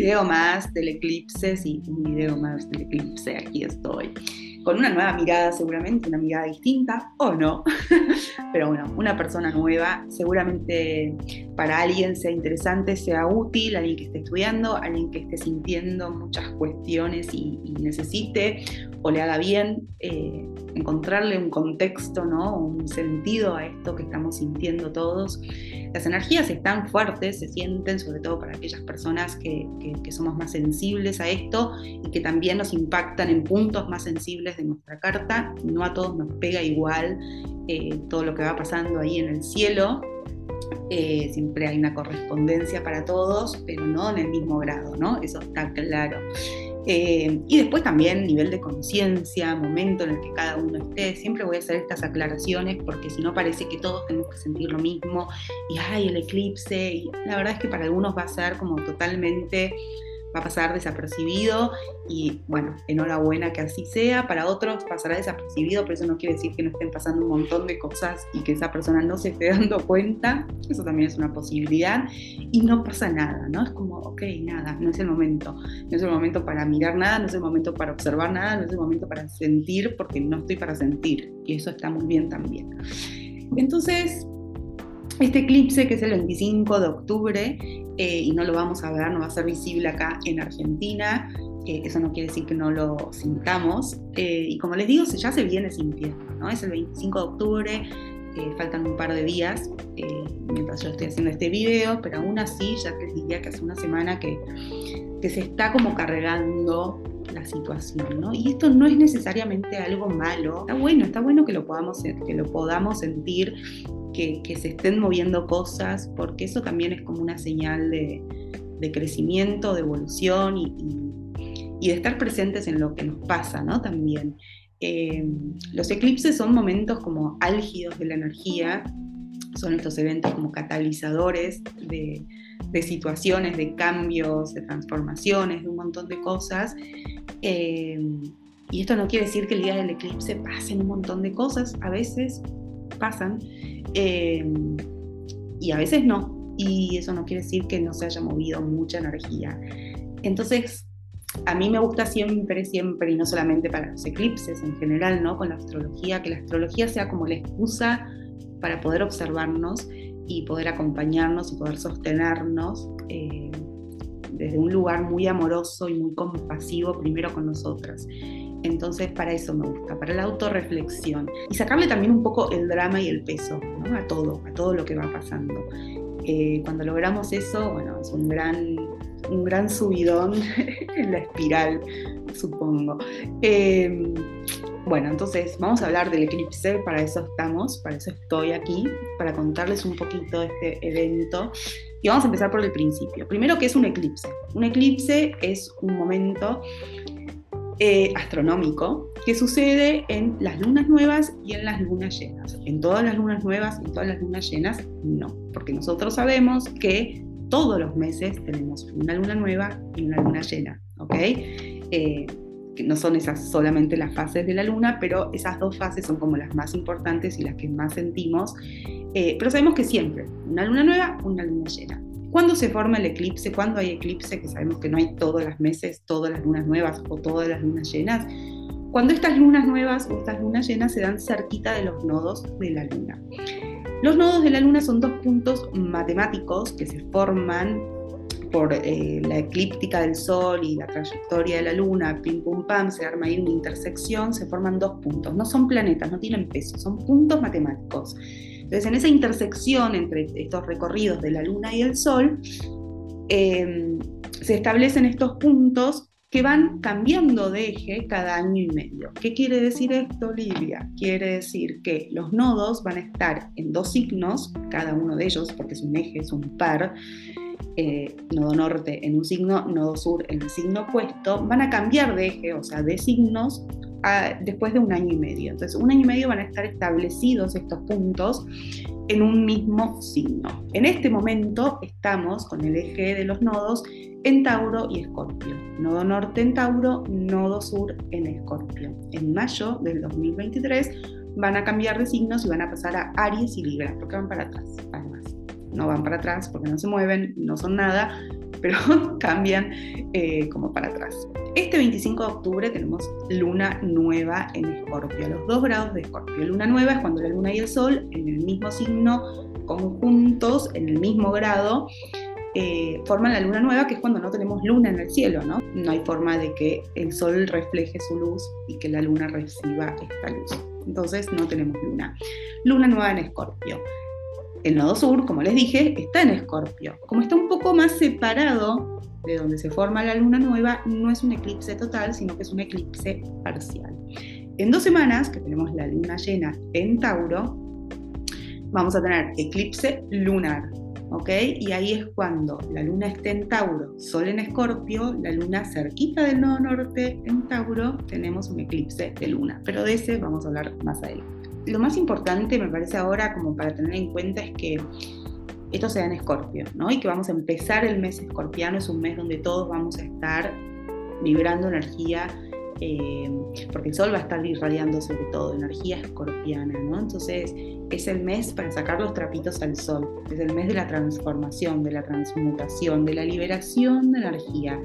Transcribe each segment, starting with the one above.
video más del eclipse, sí, un video más del eclipse, aquí estoy con una nueva mirada seguramente, una mirada distinta o no, pero bueno, una persona nueva, seguramente para alguien sea interesante, sea útil, alguien que esté estudiando, alguien que esté sintiendo muchas cuestiones y, necesite o le haga bien eh, encontrarle un contexto, ¿no? un sentido a esto que estamos sintiendo todos. Las energías están fuertes, se sienten, sobre todo para aquellas personas que, que somos más sensibles a esto y que también nos impactan en puntos más sensibles de nuestra carta, no a todos nos pega igual eh, todo lo que va pasando ahí en el cielo. Eh, siempre hay una correspondencia para todos, pero no en el mismo grado, ¿no? Eso está claro. Eh, y después también nivel de conciencia, momento en el que cada uno esté. Siempre voy a hacer estas aclaraciones porque si no parece que todos tenemos que sentir lo mismo y hay el eclipse. Y la verdad es que para algunos va a ser como totalmente va a pasar desapercibido y bueno, enhorabuena que así sea, para otros pasará desapercibido, pero eso no quiere decir que no estén pasando un montón de cosas y que esa persona no se esté dando cuenta, eso también es una posibilidad y no pasa nada, ¿no? Es como, ok, nada, no es el momento, no es el momento para mirar nada, no es el momento para observar nada, no es el momento para sentir porque no estoy para sentir y eso está muy bien también. Entonces, este eclipse, que es el 25 de octubre, eh, y no lo vamos a ver, no va a ser visible acá en Argentina, eh, eso no quiere decir que no lo sintamos, eh, y como les digo, ya se viene sintiendo, ¿no? Es el 25 de octubre, faltan un par de días mientras yo estoy haciendo este video, pero aún así ya les diría que hace una semana que, que se está como cargando la situación, ¿no? Y esto no es necesariamente algo malo, está bueno, está bueno que lo podamos, que lo podamos sentir que, se estén moviendo cosas, porque eso también es como una señal de, crecimiento, de evolución y, de estar presentes en lo que nos pasa, ¿no? También. Eh, los eclipses son momentos como álgidos de la energía, son estos eventos como catalizadores de, situaciones, de cambios, de transformaciones, de un montón de cosas. Eh, y esto no quiere decir que el día del eclipse pasen un montón de cosas, a veces pasan, Em, y a veces no. Y eso no quiere decir que no se haya movido mucha energía. Entonces, a mí me gusta siempre, siempre, y no solamente para los eclipses en general, ¿no? Con la astrología, que la astrología sea como la excusa para poder observarnos y poder acompañarnos y poder sostenernos eh, desde un lugar muy amoroso y muy compasivo primero con nosotras. Entonces, para eso me gusta, para la autorreflexión. Y sacarle también un poco el drama y el peso a todo, a todo lo que va pasando. Eh, cuando logramos eso, bueno, es un gran, un gran subidón en la espiral, supongo. Em, bueno, entonces vamos a hablar del eclipse, para eso estamos, para eso estoy aquí, para contarles un poquito de este evento. Y vamos a empezar por el principio. Primero, ¿qué es un eclipse? Un eclipse es un momento eh, astronómico que sucede en las lunas nuevas y en las lunas llenas. En todas las lunas nuevas y todas las lunas llenas, no, porque nosotros sabemos que todos los meses tenemos una luna nueva y una luna llena, ¿ok? Eh, que no son esas solamente las fases de la luna, pero esas dos fases son como las más importantes y las que más sentimos. Eh, pero sabemos que siempre, una luna nueva, una luna llena. ¿Cuándo se forma el eclipse? ¿Cuándo hay eclipse? Que sabemos que no hay todos los meses, todas las lunas nuevas o todas las lunas llenas. Cuando estas lunas nuevas o estas lunas llenas se dan cerquita de los nodos de la luna. Los nodos de la luna son dos puntos matemáticos que se forman por eh, la eclíptica del Sol y la trayectoria de la Luna, pim pum pam, se arma ahí una intersección, se forman dos puntos. No son planetas, no tienen peso, son puntos matemáticos. Entonces, en esa intersección entre estos recorridos de la Luna y el Sol, em, se establecen estos puntos que van cambiando de eje cada año y medio. ¿Qué quiere decir esto, Lidia? Quiere decir que los nodos van a estar en dos signos, cada uno de ellos, porque es un eje, es un par, eh, nodo norte en un signo, nodo sur en el signo opuesto, van a cambiar de eje, o sea, de signos después de un año y medio. Entonces, un año y medio van a estar establecidos estos puntos en un mismo signo. En este momento estamos con el eje de los nodos en Tauro y Escorpio. Nodo norte en Tauro, nodo sur en Escorpio. En mayo del 2023 van a cambiar de signos y van a pasar a Aries y Libra, porque van para atrás, además. No van para atrás porque no se mueven, no son nada, pero cambian eh, como para atrás. Este 25 de octubre tenemos luna nueva en Escorpio, los dos grados de Escorpio. Luna nueva es cuando la luna y el sol en el mismo signo, conjuntos, en el mismo grado, eh, forman la luna nueva, que es cuando no tenemos luna en el cielo, ¿no? No hay forma de que el sol refleje su luz y que la luna reciba esta luz. Entonces no tenemos luna. Luna nueva en Escorpio. El nodo sur, como les dije, está en Escorpio. Como está un poco más separado de donde se forma la luna nueva, no es un eclipse total, sino que es un eclipse parcial. En dos semanas, que tenemos la luna llena en Tauro, vamos a tener eclipse lunar. ¿Ok? Y ahí es cuando la luna esté en Tauro, Sol en Escorpio, la luna cerquita del nodo norte en Tauro, tenemos un eclipse de luna, pero de ese vamos a hablar más adelante. Lo más importante me parece ahora como para tener en cuenta es que esto se da en Escorpio, ¿no? Y que vamos a empezar el mes escorpiano, es un mes donde todos vamos a estar vibrando energía eh, porque el sol va a estar irradiando sobre todo energía escorpiana, ¿no? Entonces es el mes para sacar los trapitos al sol, es el mes de la transformación, de la transmutación, de la liberación de energía.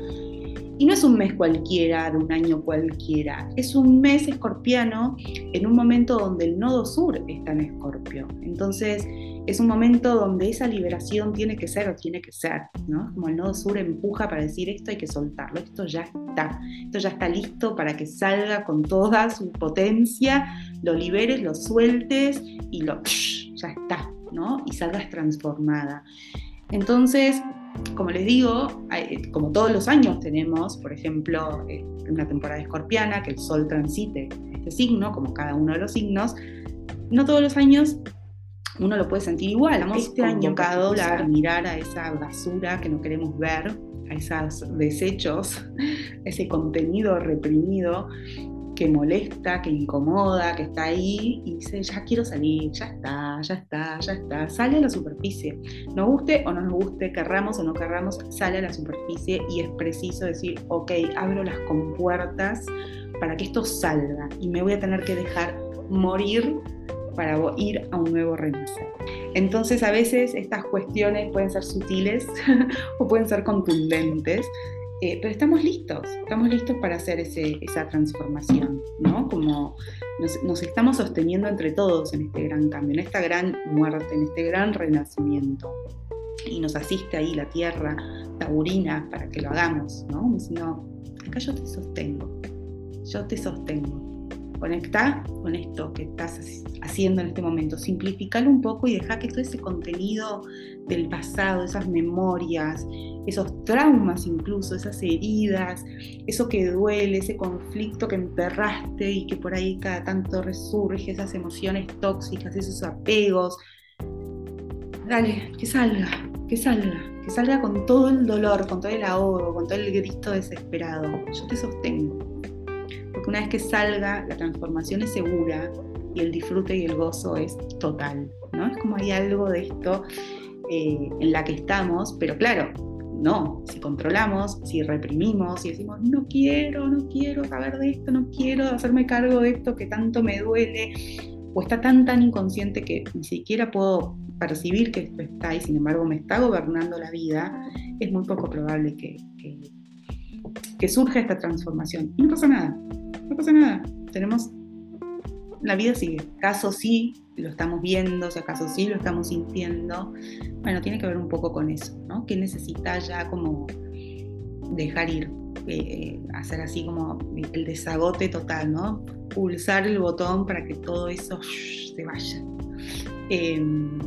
Y no es un mes cualquiera, de un año cualquiera, es un mes escorpiano en un momento donde el nodo sur está en escorpio. Entonces, es un momento donde esa liberación tiene que ser o tiene que ser, ¿no? Como el nodo sur empuja para decir esto hay que soltarlo, esto ya está, esto ya está listo para que salga con toda su potencia, lo liberes, lo sueltes y lo ya está, ¿no? Y salgas transformada. Entonces, como les digo, como todos los años tenemos, por ejemplo, eh, una temporada escorpiana, que el sol transite este signo, como cada uno de los signos, no todos los años uno lo puede sentir igual. Vamos este año cada dólar mirar a esa basura que no queremos ver, a esos desechos, ese contenido reprimido que molesta, que incomoda, que está ahí y dice, ya quiero salir, ya está, ya está, ya está, sale a la superficie. Nos guste o no nos guste, querramos o no querramos, sale a la superficie y es preciso decir, ok, abro las compuertas para que esto salga y me voy a tener que dejar morir para ir a un nuevo renacer. Entonces a veces estas cuestiones pueden ser sutiles o pueden ser contundentes, eh, pero estamos listos, estamos listos para hacer esa transformación, ¿no? Como nos, nos, estamos sosteniendo entre todos en este gran cambio, en esta gran muerte, en este gran renacimiento. Y nos asiste ahí la tierra taurina para que lo hagamos, ¿no? Diciendo, acá yo te sostengo, yo te sostengo Conecta con esto que estás haciendo en este momento, simplificalo un poco y deja que todo ese contenido del pasado, esas memorias, esos traumas incluso, esas heridas, eso que duele, ese conflicto que enterraste y que por ahí cada tanto resurge, esas emociones tóxicas, esos apegos, dale, que salga, que salga, que salga con todo el dolor, con todo el ahogo, con todo el grito desesperado. Yo te sostengo una vez que salga, la transformación es segura y el disfrute y el gozo es total, ¿no? Es como hay algo de esto eh, en la que estamos, pero claro, no, si controlamos, si reprimimos, si decimos, no quiero, no quiero saber de esto, no quiero hacerme cargo de esto que tanto me duele, o está tan, tan inconsciente que ni siquiera puedo percibir que esto está y sin embargo me está gobernando la vida, es muy poco probable que, que, que surja esta transformación. Y no pasa nada, no pasa nada, tenemos, la vida sigue, acaso sí lo estamos viendo, si acaso sí lo estamos sintiendo, bueno, tiene que ver un poco con eso, ¿no? Que necesita ya como dejar ir, eh, hacer así como el desagote total, ¿no? Pulsar el botón para que todo eso se vaya. Em,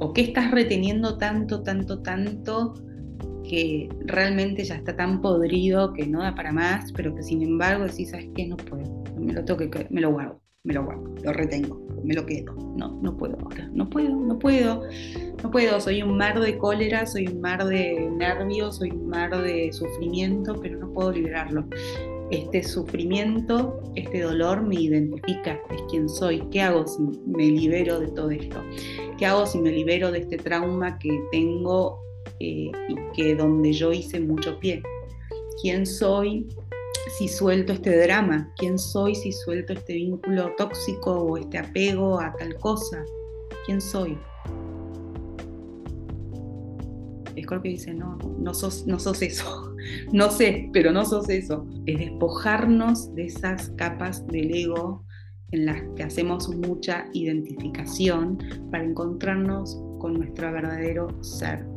¿O qué estás reteniendo tanto, tanto, tanto que realmente ya está tan podrido que no da para más, pero que sin embargo decís, ¿sabes qué? No puedo, me lo tengo que, me lo guardo, me lo guardo, lo retengo, me lo quedo. No, no puedo ahora, no puedo, no puedo, no puedo. Soy un mar de cólera, soy un mar de nervios, soy un mar de sufrimiento, pero no puedo liberarlo. Este sufrimiento, este dolor me identifica, es quien soy. ¿Qué hago si me libero de todo esto? ¿Qué hago si me libero de este trauma que tengo eh, y que donde yo hice mucho pie. ¿Quién soy si suelto este drama? ¿Quién soy si suelto este vínculo tóxico o este apego a tal cosa? ¿Quién soy? Escorpio dice, no, no sos, no sos eso. No sé, pero no sos eso. Es despojarnos de esas capas del ego en las que hacemos mucha identificación para encontrarnos con nuestro verdadero ser.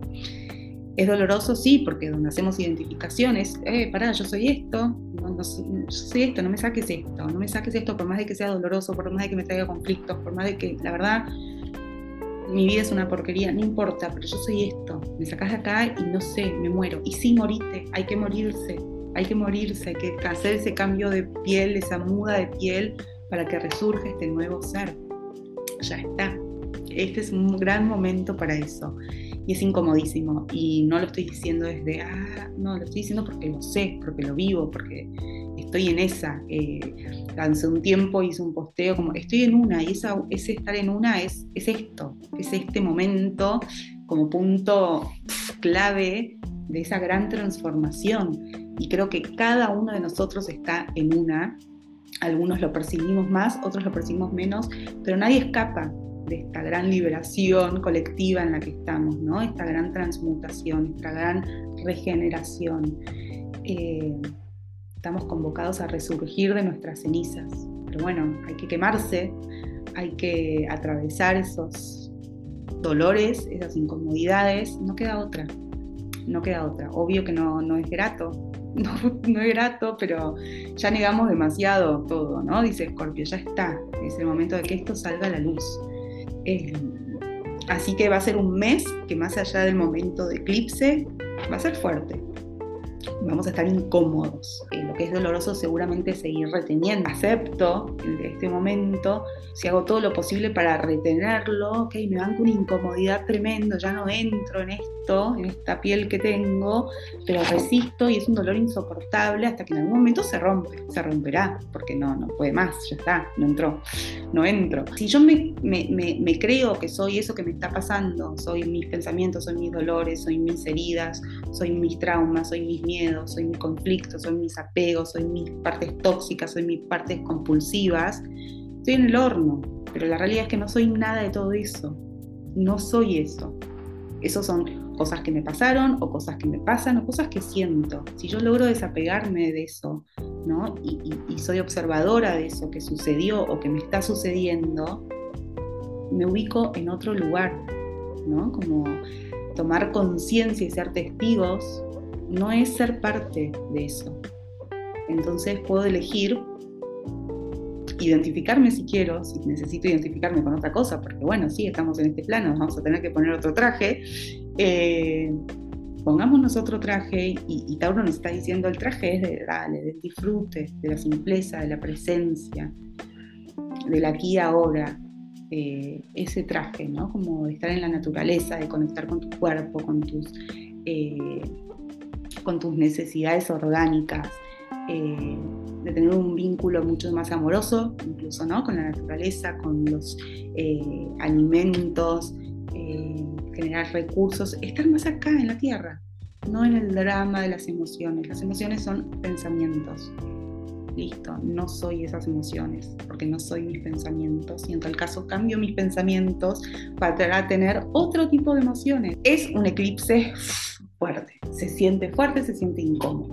Es doloroso, sí, porque donde hacemos identificaciones, eh, pará, yo soy esto, no, yo soy esto, no me saques esto, no me saques esto por más de que sea doloroso, por más de que me traiga conflictos, por más de que, la verdad, mi vida es una porquería, no importa, pero yo soy esto, me sacas de acá y no sé, me muero. Y sí, morite, hay que morirse, hay que morirse, hay que hacer ese cambio de piel, esa muda de piel para que resurja este nuevo ser. Ya está. Este es un gran momento para eso. Y es incomodísimo. Y no lo estoy diciendo desde, ah, no, lo estoy diciendo porque lo sé, porque lo vivo, porque estoy en esa. Eh, hace un tiempo hice un posteo como, estoy en una, y esa, ese estar en una es, es esto, es este momento como punto clave de esa gran transformación. Y creo que cada uno de nosotros está en una. Algunos lo percibimos más, otros lo percibimos menos, pero nadie escapa de esta gran liberación colectiva en la que estamos, ¿no? Esta gran transmutación, esta gran regeneración. Eh, estamos convocados a resurgir de nuestras cenizas. Pero bueno, hay que quemarse, hay que atravesar esos dolores, esas incomodidades, no queda otra, no queda otra. Obvio que no, no es grato, no, no, es grato, pero ya negamos demasiado todo, ¿no? Dice Scorpio, ya está, es el momento de que esto salga a la luz. Eh, así que va a ser un mes que más allá del momento de eclipse, va a ser fuerte, vamos a estar incómodos. Eh, lo que es doloroso seguramente seguir reteniendo. Acepto de este momento, si hago todo lo posible para retenerlo, ok, me van con una incomodidad tremendo, ya no entro en esto, en esta piel que tengo, pero resisto y es un dolor insoportable hasta que en algún momento se rompe, se romperá, porque no, no puede más, ya está, no entró, no entro. Si yo me, creo que soy eso que me está pasando, soy mis pensamientos, soy mis dolores, soy mis heridas, soy mis traumas, soy mis miedos, soy mi conflicto, soy mis apegos, soy mis partes tóxicas, soy mis partes compulsivas, estoy en el horno, pero la realidad es que no soy nada de todo eso, no soy eso. Esos son cosas que me pasaron o cosas que me pasan o cosas que siento. Si yo logro desapegarme de eso, ¿no? Y, y soy observadora de eso que sucedió o que me está sucediendo, me ubico en otro lugar, ¿no? Como tomar conciencia y ser testigos no es ser parte de eso. Entonces puedo elegir identificarme si quiero, si necesito identificarme con otra cosa, porque bueno, sí, estamos en este plano, vamos a tener que poner otro traje. Eh, pongámonos otro traje y, Tauro nos está diciendo el traje es de dale, del disfrute, de la simpleza, de la presencia, del aquí y ahora. Eh, ese traje, ¿no? Como de estar en la naturaleza, de conectar con tu cuerpo, con tus eh, con tus necesidades orgánicas, eh, de tener un vínculo mucho más amoroso, incluso ¿no? con la naturaleza, con los alimentos, generar recursos, estar más acá en la tierra, no en el drama de las emociones. Las emociones son pensamientos. Listo, no soy esas emociones, porque no soy mis pensamientos. Y en tal caso cambio mis pensamientos para tener otro tipo de emociones. Es un eclipse fuerte. Se siente fuerte, se siente incómodo.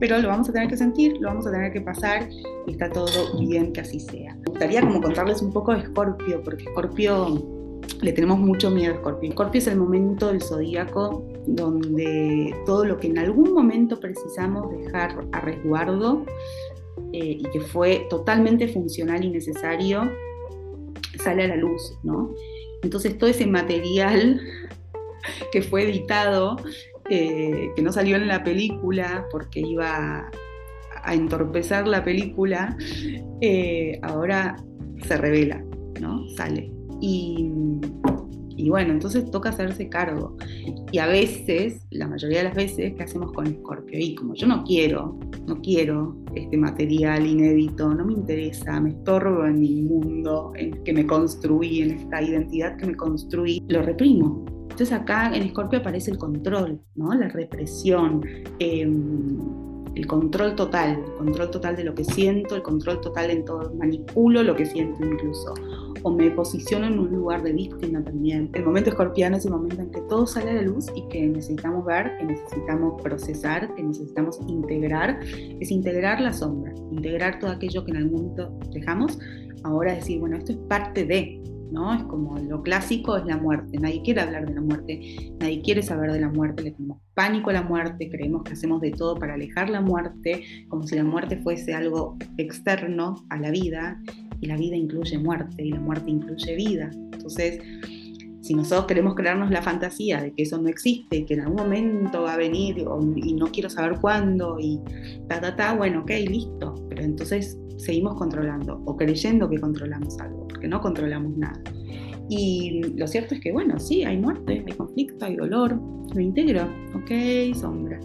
Pero lo vamos a tener que sentir, lo vamos a tener que pasar y está todo bien que así sea. Me gustaría como contarles un poco de Escorpio, porque Escorpio le tenemos mucho miedo a Escorpio. Escorpio es el momento del zodíaco donde todo lo que en algún momento precisamos dejar a resguardo eh, y que fue totalmente funcional y necesario sale a la luz, ¿no? Entonces todo ese material que fue editado eh, que no salió en la película porque iba a entorpecer la película, eh, ahora se revela, ¿no? Sale. Y, y, bueno, entonces toca hacerse cargo. Y a veces, la mayoría de las veces, ¿qué hacemos con Scorpio? Y como yo no quiero, no quiero este material inédito, no me interesa, me estorbo en mi mundo en que me construí, en esta identidad que me construí, lo reprimo entonces acá en Escorpio aparece el control, ¿no? la represión, em, el control total, el control total de lo que siento, el control total en todo, manipulo lo que siento incluso, o me posiciono en un lugar de víctima también. El momento escorpiano es el momento en que todo sale a la luz y que necesitamos ver, que necesitamos procesar, que necesitamos integrar, es integrar la sombra, integrar todo aquello que en algún momento dejamos, ahora decir, bueno, esto es parte de, ¿no? Es como lo clásico es la muerte, nadie quiere hablar de la muerte, nadie quiere saber de la muerte, le tenemos pánico a la muerte, creemos que hacemos de todo para alejar la muerte, como si la muerte fuese algo externo a la vida, y la vida incluye muerte, y la muerte incluye vida. Entonces, si nosotros queremos crearnos la fantasía de que eso no existe, que en algún momento va a venir y no quiero saber cuándo y ta, ta, ta, bueno, ok, listo, pero entonces seguimos controlando o creyendo que controlamos algo, porque no controlamos nada. Y lo cierto es que, bueno, sí, hay muerte, hay conflicto, hay dolor, lo integro, ok, sombra.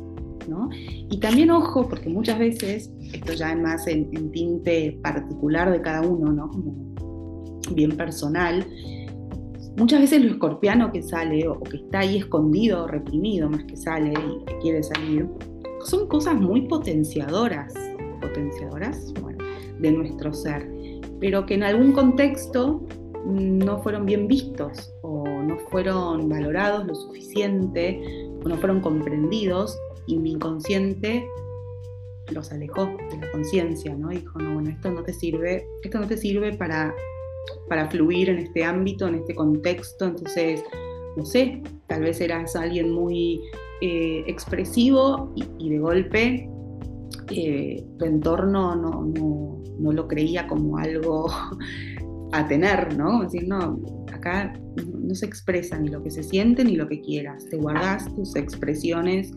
¿no? Y también ojo, porque muchas veces, esto ya es más en, en tinte particular de cada uno, ¿no? Como bien personal, muchas veces lo escorpiano que sale o que está ahí escondido, reprimido, más que sale y que quiere salir, son cosas muy potenciadoras, potenciadoras, bueno, de nuestro ser, pero que en algún contexto no fueron bien vistos o no fueron valorados lo suficiente o no fueron comprendidos y mi inconsciente los alejó de la conciencia, ¿no? Dijo, no, bueno, esto no te sirve, esto no te sirve para, para fluir en este ámbito, en este contexto, entonces, no sé, tal vez eras alguien muy eh, expresivo y, de golpe eh, tu entorno no, no, lo creía como algo a tener, ¿no? decir, no, acá no se expresa ni lo que se siente ni lo que quieras, te guardas tus expresiones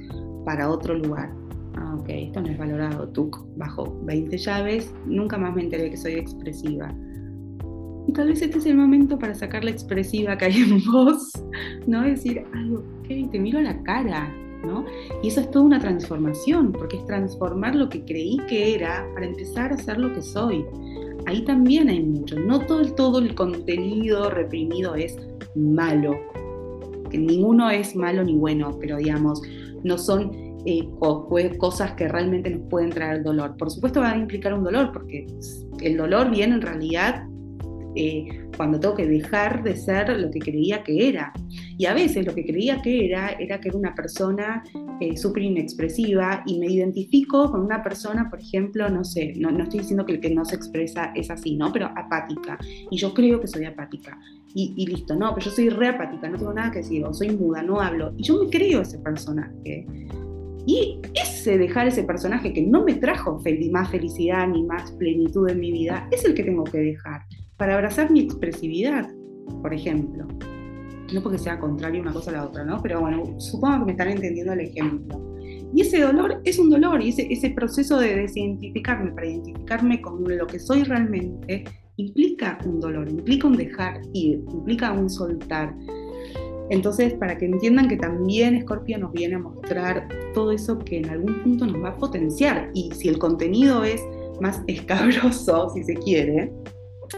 para otro lugar. Ah, ok, esto no es valorado. Tú bajo 20 llaves, nunca más me enteré que soy expresiva. Y tal vez este es el momento para sacar la expresiva que hay en vos, ¿no? Decir algo, ok, te miro a la cara, ¿no? Y eso es toda una transformación, porque es transformar lo que creí que era para empezar a ser lo que soy. Ahí también hay mucho. No todo el, todo el contenido reprimido es malo. Que ninguno es malo ni bueno, pero digamos, no son eh, cosas que realmente nos pueden traer dolor. Por supuesto va a implicar un dolor, porque el dolor viene en realidad eh, cuando tengo que dejar de ser lo que creía que era. Y a veces lo que creía que era era que era una persona eh, súper inexpresiva y me identifico con una persona, por ejemplo, no sé, no, estoy diciendo que el que no se expresa es así, ¿no? Pero apática. Y yo creo que soy apática. Y, listo, no, pero yo soy re apática, no tengo nada que decir, o soy muda, no hablo. Y yo me creo ese personaje. Y ese dejar ese personaje que no me trajo más felicidad ni más plenitud en mi vida, es el que tengo que dejar para abrazar mi expresividad, por ejemplo. No porque sea contrario una cosa a la otra, ¿no? Pero bueno, supongo que me están entendiendo el ejemplo. Y ese dolor es un dolor, y ese, ese proceso de desidentificarme para identificarme con lo que soy realmente implica un dolor, implica un dejar ir, implica un soltar. Entonces, para que entiendan que también Scorpio nos viene a mostrar todo eso que en algún punto nos va a potenciar. Y si el contenido es más escabroso, si se quiere,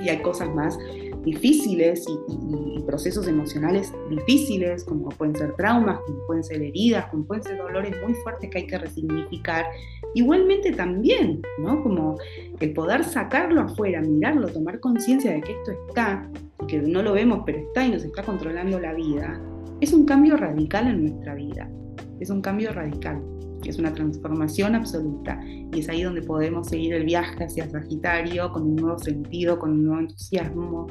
y hay cosas más difíciles y, procesos emocionales difíciles, como pueden ser traumas, como pueden ser heridas, como pueden ser dolores muy fuertes que hay que resignificar. Igualmente también, ¿no? Como el poder sacarlo afuera, mirarlo, tomar conciencia de que esto está, y que no lo vemos, pero está y nos está controlando la vida, es un cambio radical en nuestra vida. Es un cambio radical es una transformación absoluta. Y es ahí donde podemos seguir el viaje hacia Sagitario con un nuevo sentido, con un nuevo entusiasmo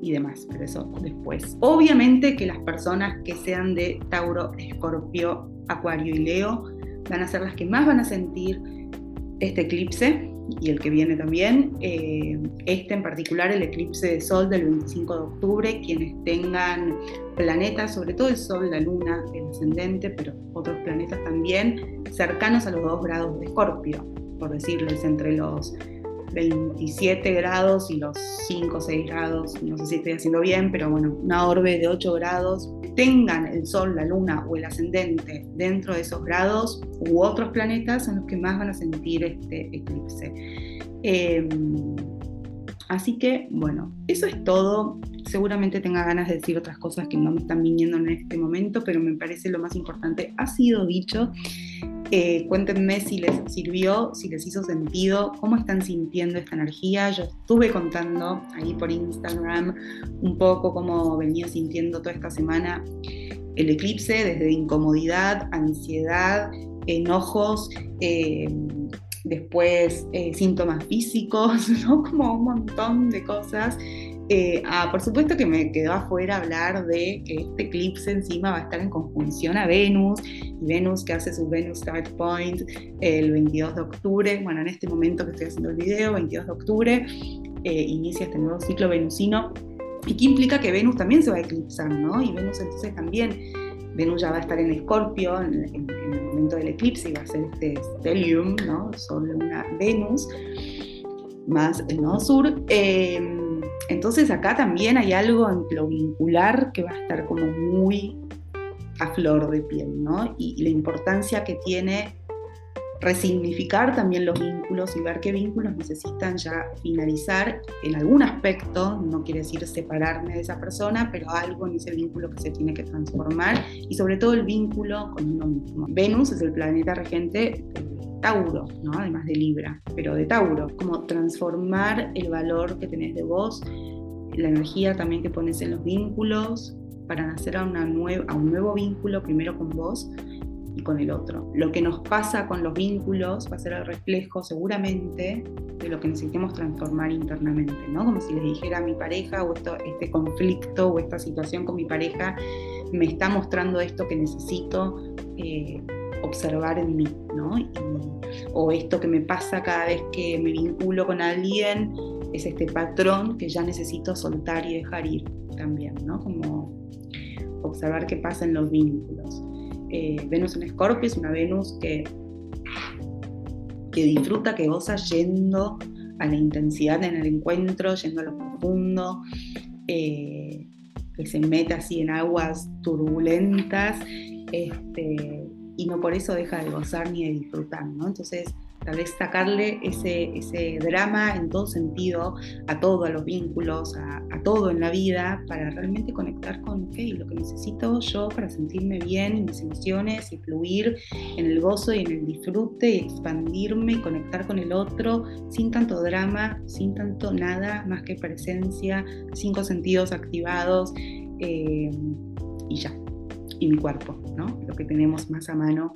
y demás, pero eso después. Obviamente que las personas que sean de Tauro, Escorpio, Acuario y Leo van a ser las que más van a sentir este eclipse y el que viene también. Eh, este en particular, el eclipse de Sol del 25 de octubre, quienes tengan planetas, sobre todo el Sol, la Luna, el ascendente, pero otros planetas también, cercanos a los 2 grados de Escorpio, por decirles, entre los 27 grados y los 5 o 6 grados, no sé si estoy haciendo bien, pero bueno, una orbe de 8 grados, tengan el Sol, la Luna o el ascendente dentro de esos grados u otros planetas son los que más van a sentir este eclipse. Em, así que, bueno, eso es todo. Seguramente tenga ganas de decir otras cosas que no me están viniendo en este momento, pero me parece lo más importante ha sido dicho. Cuéntenme si les sirvió, si les hizo sentido, cómo están sintiendo esta energía. Yo estuve contando ahí por Instagram un poco cómo venía sintiendo toda esta semana el eclipse, desde incomodidad, ansiedad, enojos, eh, después eh, síntomas físicos, como un montón de cosas. Eh, ah, por supuesto que me quedó afuera hablar de que este eclipse encima va a estar en conjunción a Venus, y Venus que hace su Venus Start Point el 22 de octubre, bueno, en este momento que estoy haciendo el video, 22 de octubre, inicia este nuevo ciclo venusino y que implica que Venus también se va a eclipsar, ¿no? Y Venus entonces también, Venus ya va a estar en Escorpio en, el momento del eclipse y va a ser este stellium, ¿no? Sobre una Venus más el nodo sur. Em, entonces acá también hay algo en lo vincular que va a estar como muy a flor de piel, ¿no? y la importancia que tiene resignificar también los vínculos y ver qué vínculos necesitan ya finalizar en algún aspecto, no quiere decir separarme de esa persona, pero algo en ese vínculo que se tiene que transformar y sobre todo el vínculo con uno mismo. Venus es el planeta regente de Tauro, ¿no? además de Libra, pero de Tauro, como transformar el valor que tenés de vos, la energía también que pones en los vínculos para nacer a, una a un nuevo vínculo primero con vos con el otro. Lo que nos pasa con los vínculos va a ser el reflejo seguramente de lo que necesitemos transformar internamente, ¿no? Como si les dijera a mi pareja o esto, este conflicto o esta situación con mi pareja me está mostrando esto que necesito eh, observar en mí, ¿no? o esto que me pasa cada vez que me vinculo con alguien es este patrón que ya necesito soltar y dejar ir también, ¿no? Como observar qué pasa en los vínculos. Eh, Venus en Escorpio es una Venus que, que disfruta, que goza yendo a la intensidad en el encuentro, yendo a lo profundo, eh, que se mete así en aguas turbulentas este, y no por eso deja de gozar ni de disfrutar, ¿no? Entonces, tal vez sacarle ese, ese drama en todo sentido, a todo, a los vínculos, a, todo en la vida, para realmente conectar con okay, lo que necesito yo para sentirme bien en mis emociones y fluir en el gozo y en el disfrute y expandirme y conectar con el otro sin tanto drama, sin tanto nada más que presencia, cinco sentidos activados eh, y ya y mi cuerpo, ¿no? Lo que tenemos más a mano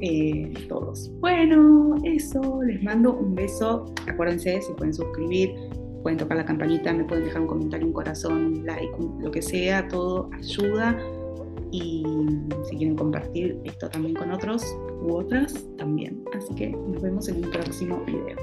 eh, todos. Bueno, eso, les mando un beso. Acuérdense, si pueden suscribir, pueden tocar la campanita, me pueden dejar un comentario, un corazón, un like, lo que sea, todo ayuda. Y si quieren compartir esto también con otros u otras, también. Así que nos vemos en un próximo video.